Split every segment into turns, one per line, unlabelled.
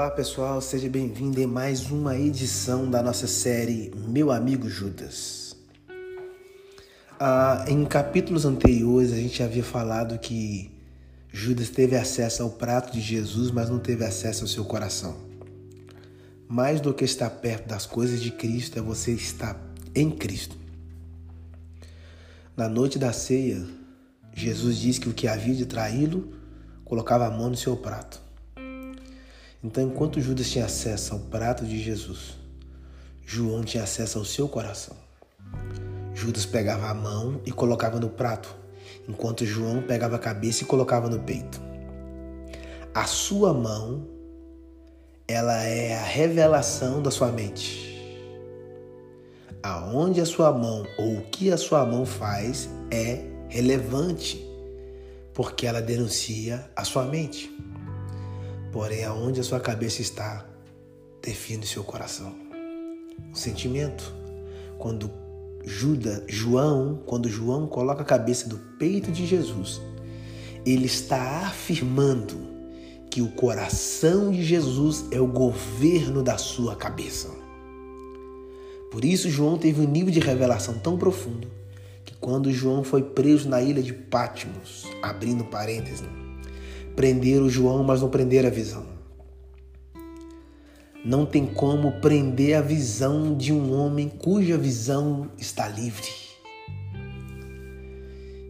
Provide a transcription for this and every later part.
Olá pessoal, seja bem-vindo em mais uma edição da nossa série Meu Amigo Judas. Ah, em capítulos anteriores a gente havia falado que Judas teve acesso ao prato de Jesus, mas não teve acesso ao seu coração. Mais do que estar perto das coisas de Cristo é você estar em Cristo. Na noite da ceia, Jesus disse que o que havia de traí-lo colocava a mão no seu prato. Então, enquanto Judas tinha acesso ao prato de Jesus, João tinha acesso ao seu coração. Judas pegava a mão e colocava no prato, enquanto João pegava a cabeça e colocava no peito. A sua mão, ela é a revelação da sua mente. Aonde a sua mão ou o que a sua mão faz é relevante, porque ela denuncia a sua mente. Porém, aonde a sua cabeça está, define seu coração. O sentimento, quando Judas, João, quando João coloca a cabeça do peito de Jesus, ele está afirmando que o coração de Jesus é o governo da sua cabeça. Por isso, João teve um nível de revelação tão profundo que quando João foi preso na ilha de Patmos, abrindo parênteses, Prenderam João, mas não prenderam a visão. Não tem como prender a visão de um homem cuja visão está livre.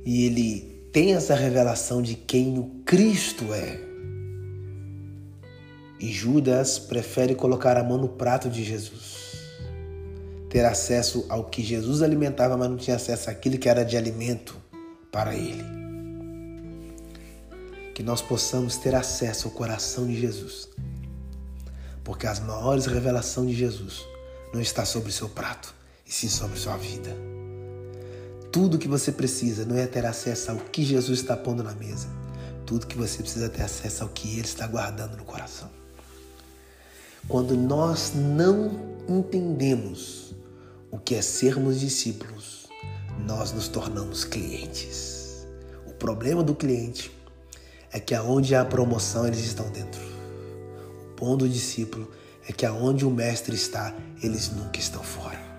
E ele tem essa revelação de quem o Cristo é. E Judas prefere colocar a mão no prato de Jesus. Ter acesso ao que Jesus alimentava, mas não tinha acesso àquilo que era de alimento para ele que nós possamos ter acesso ao coração de Jesus. Porque as maiores revelações de Jesus não está sobre o seu prato, e sim sobre sua vida. Tudo que você precisa não é ter acesso ao que Jesus está pondo na mesa. Tudo que você precisa é ter acesso ao que Ele está guardando no coração. Quando nós não entendemos o que é sermos discípulos, nós nos tornamos clientes. O problema do cliente é que aonde há promoção eles estão dentro. O bom do discípulo é que aonde o mestre está, eles nunca estão fora.